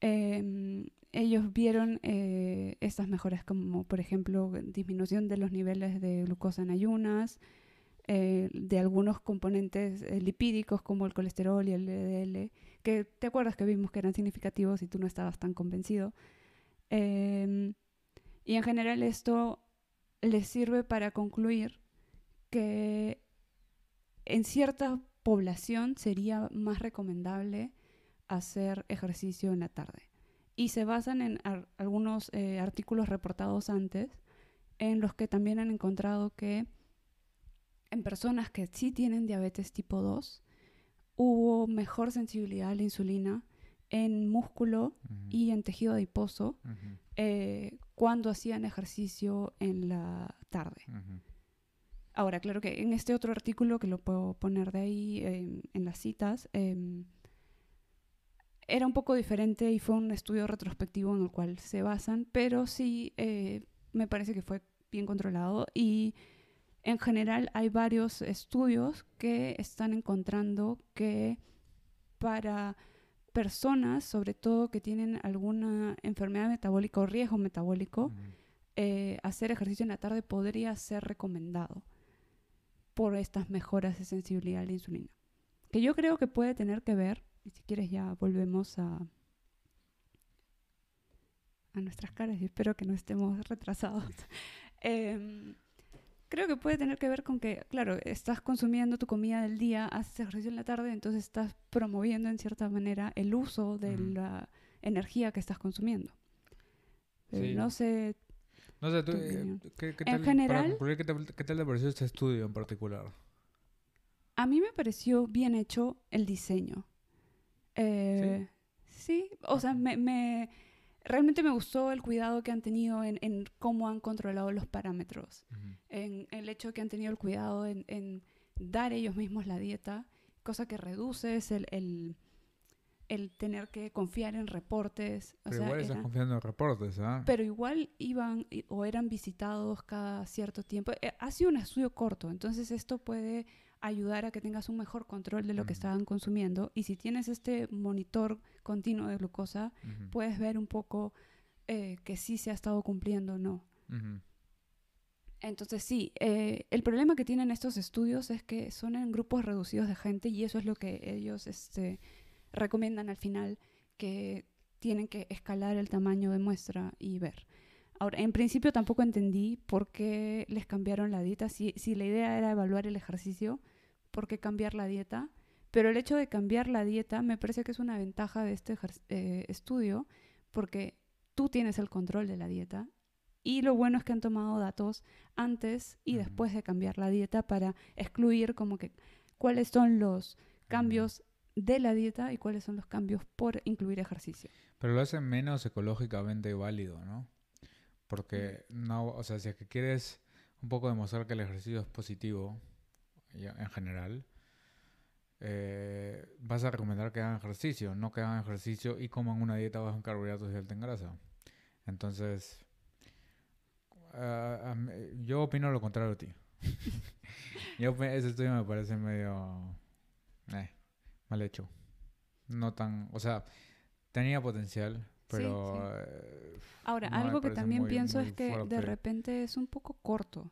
eh, ellos vieron eh, estas mejoras como, por ejemplo, disminución de los niveles de glucosa en ayunas, eh, de algunos componentes eh, lipídicos como el colesterol y el LDL, que te acuerdas que vimos que eran significativos y tú no estabas tan convencido. Em, y en general esto les sirve para concluir que en cierta población sería más recomendable hacer ejercicio en la tarde. Y se basan en algunos eh, artículos reportados antes en los que también han encontrado que en personas que sí tienen diabetes tipo 2 hubo mejor sensibilidad a la insulina en músculo y en tejido adiposo eh, cuando hacían ejercicio en la tarde. Ahora, claro que en este otro artículo, que lo puedo poner de ahí em, en las citas, em, era un poco diferente y fue un estudio retrospectivo en el cual se basan, pero sí eh, me parece que fue bien controlado y en general hay varios estudios que están encontrando que para personas, sobre todo que tienen alguna enfermedad metabólica o riesgo metabólico, eh, hacer ejercicio en la tarde podría ser recomendado por estas mejoras de sensibilidad a la insulina. Que yo creo que puede tener que ver, y si quieres ya volvemos a, a nuestras caras y espero que no estemos retrasados. [LAUGHS] Em, creo que puede tener que ver con que, claro, estás consumiendo tu comida del día, haces ejercicio en la tarde, entonces estás promoviendo en cierta manera el uso de la energía que estás consumiendo.
Sí.
no sé
No sé, tú, eh. ¿qué, qué
En
tal,
general-
para concluir, ¿qué tal, qué tal te pareció este estudio en particular?
A mí me pareció bien hecho el diseño. Eh, ¿Sí? o sea, me, me- realmente me gustó el cuidado que han tenido en, en cómo han controlado los parámetros, en el hecho que han tenido el cuidado en, en dar ellos mismos la dieta, cosa que reduce es el, el, el tener que confiar en reportes. O
Pero
sea,
igual estás confiando en reportes, ¿ah?
pero igual iban o eran visitados cada cierto tiempo. Eh, ha sido un estudio corto, entonces esto puede ayudar a que tengas un mejor control de lo que estaban consumiendo. Y si tienes este monitor continuo de glucosa, puedes ver un poco eh, que sí se ha estado cumpliendo o no. Entonces sí, eh, el problema que tienen estos estudios es que son en grupos reducidos de gente y eso es lo que ellos este, recomiendan al final, que tienen que escalar el tamaño de muestra y ver. Ahora, en principio tampoco entendí por qué les cambiaron la dieta, si, si la idea era evaluar el ejercicio, ¿por qué cambiar la dieta? Pero el hecho de cambiar la dieta me parece que es una ventaja de este eh, estudio porque tú tienes el control de la dieta y lo bueno es que han tomado datos antes y después de cambiar la dieta para excluir como que cuáles son los cambios de la dieta y cuáles son los cambios por incluir ejercicio.
Pero lo hace menos ecológicamente válido, ¿no? Porque no, o sea, si es que quieres un poco demostrar que el ejercicio es positivo, en general, eh, vas a recomendar que hagan ejercicio, no que hagan ejercicio y coman una dieta baja en carbohidratos y alta en grasa. Entonces, mí- yo opino lo contrario a ti. [LAUGHS] yo, ese estudio me parece medio eh, mal hecho. No tan, o sea, tenía potencial, pero
sí.
eh,
Ahora,
No,
algo que también
muy-
pienso
muy
es que
fuerte.
de repente es un poco corto.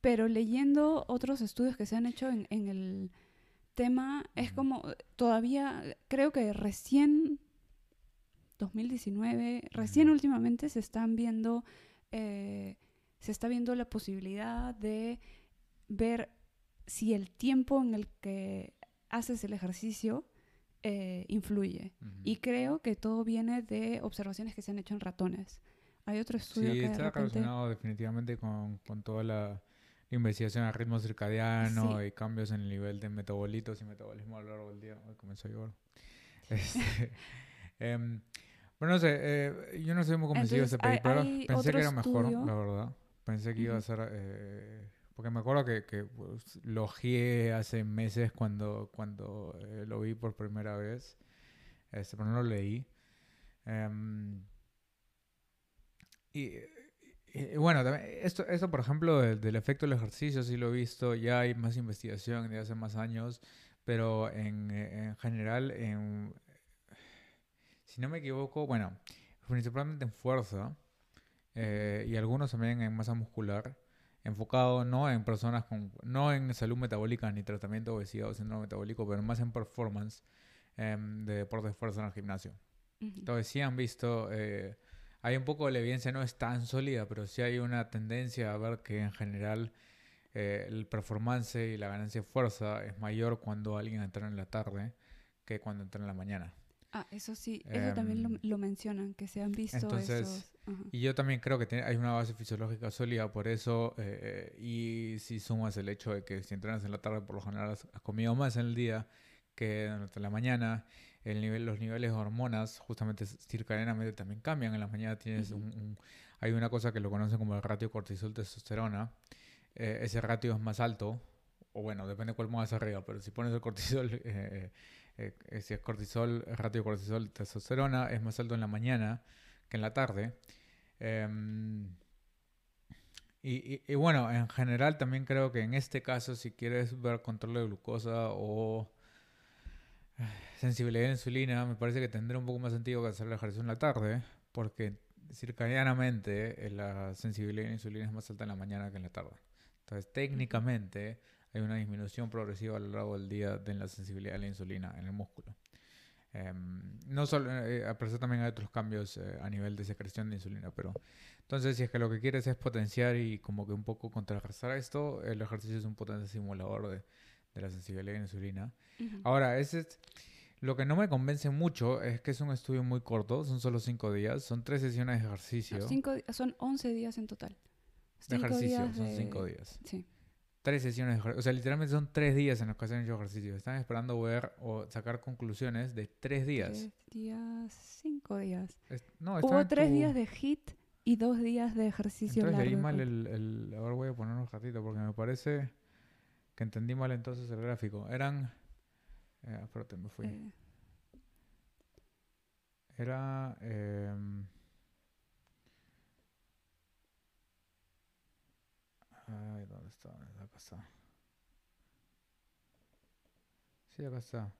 Pero leyendo otros estudios que se han hecho en, en el tema, es como eh, todavía, creo que recién 2019, recién
Ujú.
últimamente se están viendo, eh, se está viendo la posibilidad de ver si el tiempo en el que haces el ejercicio eh, influye.
ujú.
Y creo que todo viene de observaciones que se han hecho en ratones. Hay otro estudio
Sí,
que de
está
repente...
relacionado definitivamente con, con toda la investigación a ritmo circadiano
Sí.
y cambios en el nivel de metabolitos y metabolismo a lo largo del día. Hoy comenzó a. [LAUGHS] Este, [LAUGHS] em, Bueno, no sé, eh, yo no estoy muy convencido de ese paper. Pensé que era mejor,
estudio.
la verdad. Pensé que iba a ser... eh, porque me acuerdo que, que pues, lo hace meses cuando, cuando eh, lo vi por primera vez. Este, pero no lo leí. Em, y, y- bueno, también, esto, esto, por ejemplo, del, del efecto del ejercicio, sí lo he visto. Ya hay más investigación de hace más años. Pero en, en general, en, si no me equivoco, bueno, principalmente en fuerza eh, y algunos también en masa muscular, enfocado no en personas con, no en salud metabólica ni tratamiento de obesidad o síndrome metabólico, pero más en performance em, de deporte de fuerza en el gimnasio. Entonces sí han visto, eh, hay un poco de la evidencia, no es tan sólida, pero sí hay una tendencia a ver que en general eh, el performance y la ganancia de fuerza es mayor cuando alguien entra en la tarde que cuando entra en la mañana.
Ah, eso sí, eso también lo,
Em,
lo mencionan, que se han visto
entonces,
esos... ajá.
Y yo también creo que tiene- hay una base fisiológica sólida por eso. eh, y si sumas el hecho de que si entrenas en la tarde, por lo general has, has comido más en el día que durante la mañana. El nivel, los niveles de hormonas, justamente circadianamente, también cambian. En la mañana tienes
Ujú.
un, un- Hay una cosa que lo conocen como el ratio cortisol-testosterona. Eh, ese ratio es más alto. O bueno, depende cuál pongas arriba. Pero si pones el cortisol... [LAUGHS] eh, eh, eh, si es cortisol, ratio cortisol-testosterona es más alto en la mañana que en la tarde. Em, y, y- y bueno, en general también creo que en este caso, si quieres ver control de glucosa o eh, sensibilidad a insulina, me parece que tendría un poco más sentido que hacer el ejercicio en la tarde, porque circadianamente eh, la sensibilidad a insulina es más alta en la mañana que en la tarde. Entonces, técnicamente hay una disminución progresiva a lo largo del día de la sensibilidad a la insulina en el músculo. Em, no solo, eh, a pesar también hay otros cambios eh, a nivel de secreción de insulina, pero entonces si es que lo que quieres es potenciar y como que un poco contrarrestar esto, el ejercicio es un potente simulador de, de la sensibilidad a la insulina.
Ujú.
Ahora, ese es, lo que no me convence mucho es que es un estudio muy corto, son solo cinco días, son tres sesiones de
No,
ejercicio.
cinco son 11 días en total.
de
Cinco
ejercicio,
días
son
de-
cinco días.
Sí.
Tres sesiones de ejercicio. O sea, literalmente son tres días en los que hecho ejercicio. Están esperando ver o sacar conclusiones de tres días.
Tres días, cinco días.
Es- no,
Hubo tres
tu-
días de hit y dos días de ejercicio
Entonces leí
largo.
mal
con-
el, el... Ahora voy a poner un ratito porque me parece que entendí mal entonces el gráfico. Eran... Eh, espérate, me fui.
eh,
Era... em, Ay, ¿dónde está? Acá está. Sí, acá está.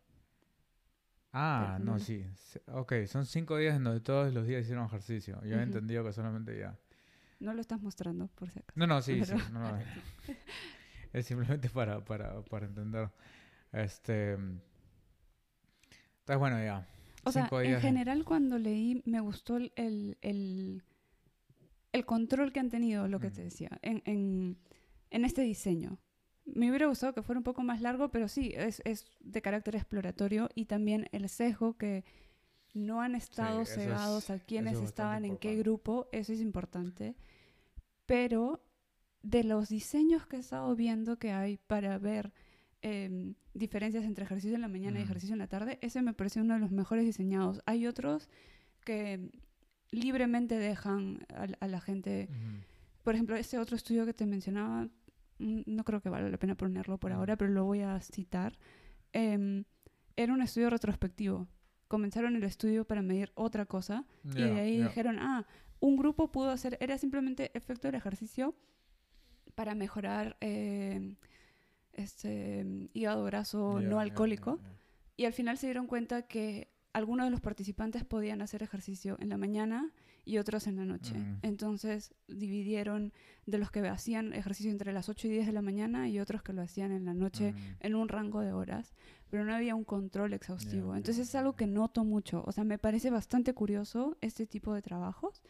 Ah, no, sí. Ok, son cinco días en donde todos los días hicieron ejercicio. Yo había
Ujú.
entendido que solamente ya.
no lo estás mostrando, por si acaso.
No, no, sí, sí.
Pero-
no, no, [LAUGHS] [LAUGHS] es simplemente para, para, para entender. Este. Entonces, bueno, ya.
O sea,
Cinco
en
días.
general cuando leí me gustó el, el, el, control que han tenido, lo que te
Mm.
decía, en, en, en este diseño. Me hubiera gustado que fuera un poco más largo, pero sí, es, es de carácter exploratorio y también el sesgo que no han estado
es-
cegados a quienes
es
estaban en qué grupo, eso es importante. Pero de los diseños que he estado viendo que hay para ver em, diferencias entre ejercicio en la mañana y
Mm.
ejercicio en la tarde, ese me pareció uno de los mejores diseñados. Hay otros que libremente dejan a, a la gente, por ejemplo, ese otro estudio que te mencionaba, no creo que vale la pena ponerlo por ahora, pero lo voy a citar. Em, era un estudio retrospectivo. Comenzaron el estudio para medir otra cosa y de ahí dijeron, ah, un grupo pudo hacer, era simplemente efecto del ejercicio para mejorar eh, este hígado graso
Ya,
no alcohólico. Y al final se dieron cuenta que algunos de los participantes podían hacer ejercicio en la mañana y otros en la noche.
Mm.
Entonces dividieron de los que hacían ejercicio entre las 8 y 10 de la mañana y otros que lo hacían en la noche
Mm.
en un rango de horas, pero no había un control exhaustivo. Entonces es algo que noto mucho. O sea, me parece bastante curioso este tipo de trabajos,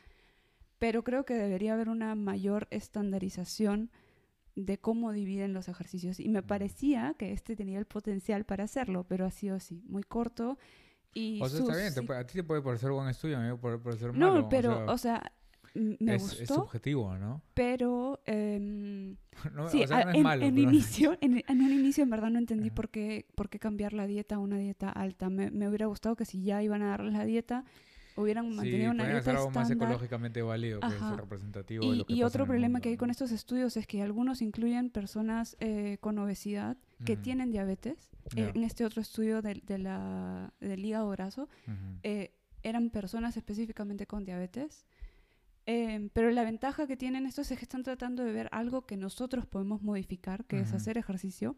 pero creo que debería haber una mayor estandarización de cómo dividen los ejercicios. Y me
Mm.
parecía que este tenía el potencial para hacerlo, pero ha sido así, muy corto. Y
O sea, está bien, te a ti te puede parecer buen estudio, a mí me puede parecer
No,
malo.
pero,
o sea,
me
es, es
gustó,
subjetivo, ¿no?
pero... em, [LAUGHS]
No,
Sí,
o sea,
a-
no es
en,
malo.
en
pero-
inicio, en, en un inicio en verdad no entendí por qué, por qué cambiar la dieta a una dieta alta. Me, me hubiera gustado que si ya iban a darles la dieta, hubieran
Sí,
mantenido una
pueden
dieta
hacer algo más
estándar.
ecológicamente válido, que es representativo de
Y,
lo que
y
pasa
otro
en el
problema
mundo,
que hay con estos estudios es que algunos incluyen personas eh, con obesidad que tienen diabetes.
Ya.
Eh, en este otro estudio del- de, la, del hígado graso,
Ujú.
eh, eran personas específicamente con diabetes. Em, pero la ventaja que tienen estos es que están tratando de ver algo que nosotros podemos modificar, que es
Ujú.
hacer ejercicio,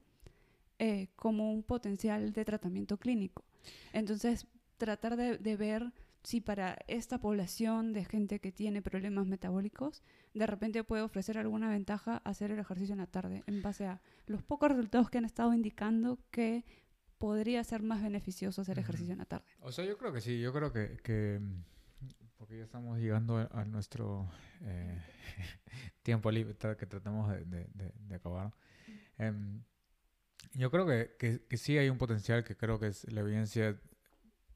eh, como un potencial de tratamiento clínico. Entonces, tratar de, de ver si para esta población de gente que tiene problemas metabólicos, de repente puede ofrecer alguna ventaja hacer el ejercicio en la tarde, en base a los pocos resultados que han estado indicando que podría ser más beneficioso hacer ejercicio en la tarde.
O sea, yo creo que sí, yo creo que, que, mm, porque ya estamos llegando a, a nuestro eh, [LAUGHS] tiempo libre que tratamos de, de- de- de acabar. Em, yo creo que, que, que sí hay un potencial que creo que es la evidencia.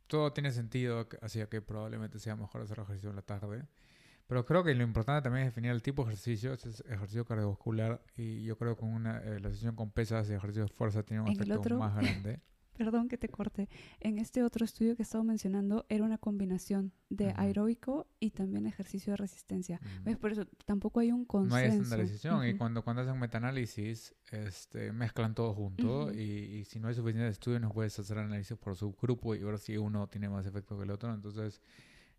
Todo tiene sentido hacia que probablemente sea mejor hacer ejercicio en la tarde. Pero creo que lo importante también es definir el tipo de ejercicio. Este es ejercicio cardiovascular y yo creo que con una, eh, la sesión con pesas y ejercicio de fuerza tiene un efecto
otro-
más grande. [LAUGHS]
Perdón que te corte. En este otro estudio que he estado mencionando era una combinación de aeróbico y también ejercicio de resistencia.
Mm.
¿Ves? Por eso tampoco hay un consenso.
No hay estandarización y
Ujú.
cuando, cuando hacen metanálisis este, mezclan todo junto y, y si no hay suficiente estudio no puedes hacer análisis por subgrupo y ver si uno tiene más efecto que el otro. Entonces,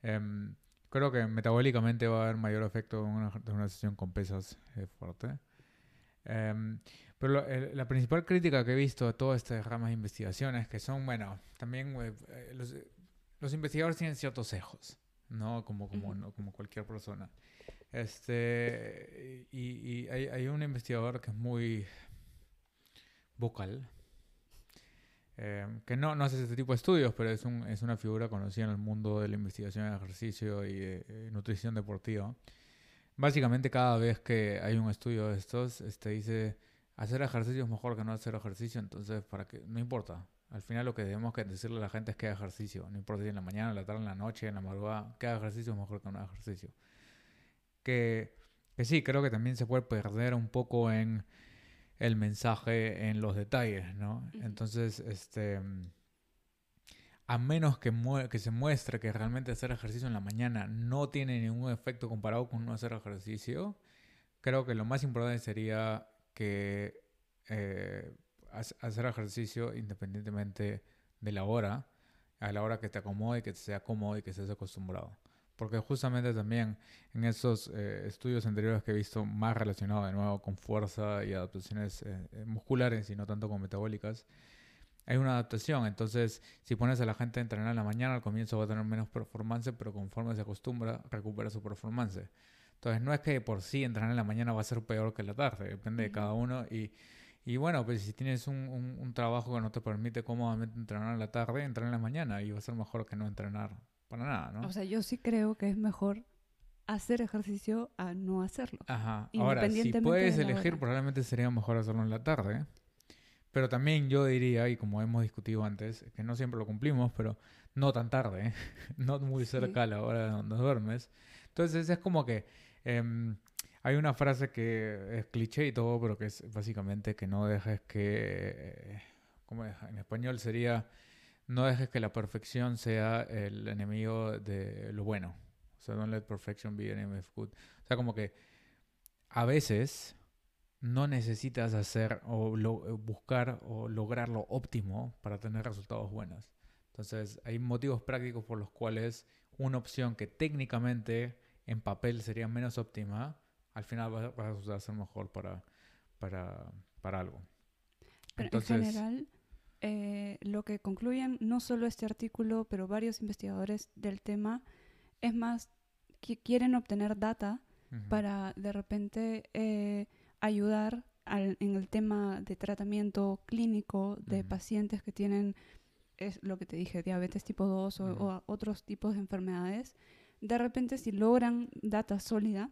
em, creo que metabólicamente va a haber mayor efecto en una, en una sesión con pesas eh, fuerte. Em, pero lo- el- la principal crítica que he visto a todas estas ramas de investigaciones que son, bueno, también eh, eh, los, los investigadores tienen ciertos sesgos, ¿no? Como, como,
Ujú.
no- como cualquier persona. Este, y, y hay, hay un investigador que es muy vocal, eh, que no, no hace este tipo de estudios, pero es, un, es una figura conocida en el mundo de la investigación en ejercicio y de, eh, nutrición deportiva. Básicamente cada vez que hay un estudio de estos, este dice, hacer ejercicio es mejor que no hacer ejercicio, entonces para que no importa. Al final lo que debemos que decirle a la gente es que haga ejercicio, no importa si en la mañana, en la tarde, en la noche, en la madrugada, que haga ejercicio es mejor que no haga ejercicio. Que, que sí, creo que también se puede perder un poco en el mensaje, en los detalles, ¿no? Entonces, este, a menos que, que se muestre que realmente hacer ejercicio en la mañana no tiene ningún efecto comparado con no hacer ejercicio, creo que lo más importante sería que eh, hac- hacer ejercicio independientemente de la hora, a la hora que te acomode, que te sea cómodo y que estés acostumbrado. Porque justamente también en esos eh, estudios anteriores que he visto más relacionados de nuevo con fuerza y adaptaciones eh, eh, musculares y no tanto con metabólicas, hay una adaptación. Entonces, si pones a la gente a entrenar en la mañana, al comienzo va a tener menos performance, pero conforme se acostumbra, recupera su performance. Entonces, no es que por sí entrenar en la mañana va a ser peor que en la tarde, depende de
Ujú.
cada uno. Y, y bueno, pues si tienes un, un- un trabajo que no te permite cómodamente entrenar en la tarde, entrenar en la mañana y va a ser mejor que no entrenar para nada, ¿no?
O sea, yo sí creo que es mejor hacer ejercicio a no hacerlo.
Ajá. Ahora, si puedes
de
elegir,
hora.
probablemente sería mejor hacerlo en la tarde. Pero también yo diría, y como hemos discutido antes, que no siempre lo cumplimos, pero no tan tarde, ¿eh? [LAUGHS] no muy
Sí.
cerca a la hora donde duermes. Entonces es como que em, hay una frase que es cliché y todo, pero que es básicamente que no dejes que, eh, ¿cómo es? En español sería, no dejes que la perfección sea el enemigo de lo bueno. O sea, don't let perfection be an enemy of good. O sea, como que a veces no necesitas hacer o eh, buscar o lograr lo óptimo para tener resultados buenos. Entonces, hay motivos prácticos por los cuales una opción que técnicamente en papel sería menos óptima, al final va, va a ser mejor para, para, para algo.
Pero
Entonces-
en general, eh, lo que concluyen no solo este artículo, pero varios investigadores del tema, es más que quieren obtener data para de repente eh, ayudar al- en el tema de tratamiento clínico de pacientes que tienen, es lo que te dije, diabetes tipo 2 o, otros tipos de enfermedades. De repente, si logran data sólida,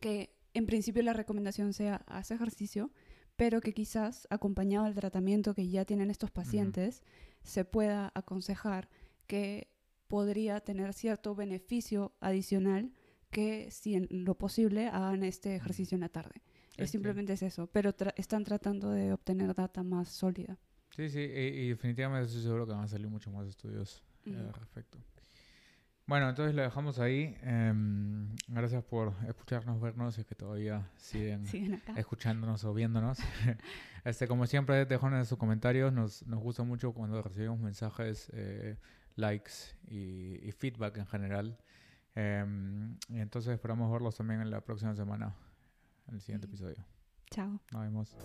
que en principio la recomendación sea haz ejercicio, pero que quizás acompañado del tratamiento que ya tienen estos pacientes, se pueda aconsejar que podría tener cierto beneficio adicional que si en lo posible hagan este ejercicio en la tarde. Es
sí.
simplemente es eso, pero tra- están tratando de obtener data más sólida.
Sí, sí, y, y definitivamente estoy seguro que van a salir muchos más estudios
Ujú.
al respecto. Bueno, entonces lo dejamos ahí. Eh, gracias por escucharnos, vernos, es que todavía siguen, [LAUGHS]
¿Siguen
escuchándonos o viéndonos. [LAUGHS] este, como siempre, dejonos sus comentarios. Nos, nos, gusta mucho cuando recibimos mensajes, eh, likes y, y, feedback en general. Eh, y entonces esperamos verlos también en la próxima semana, en el siguiente
sí.
episodio.
Chao.
Nos vemos.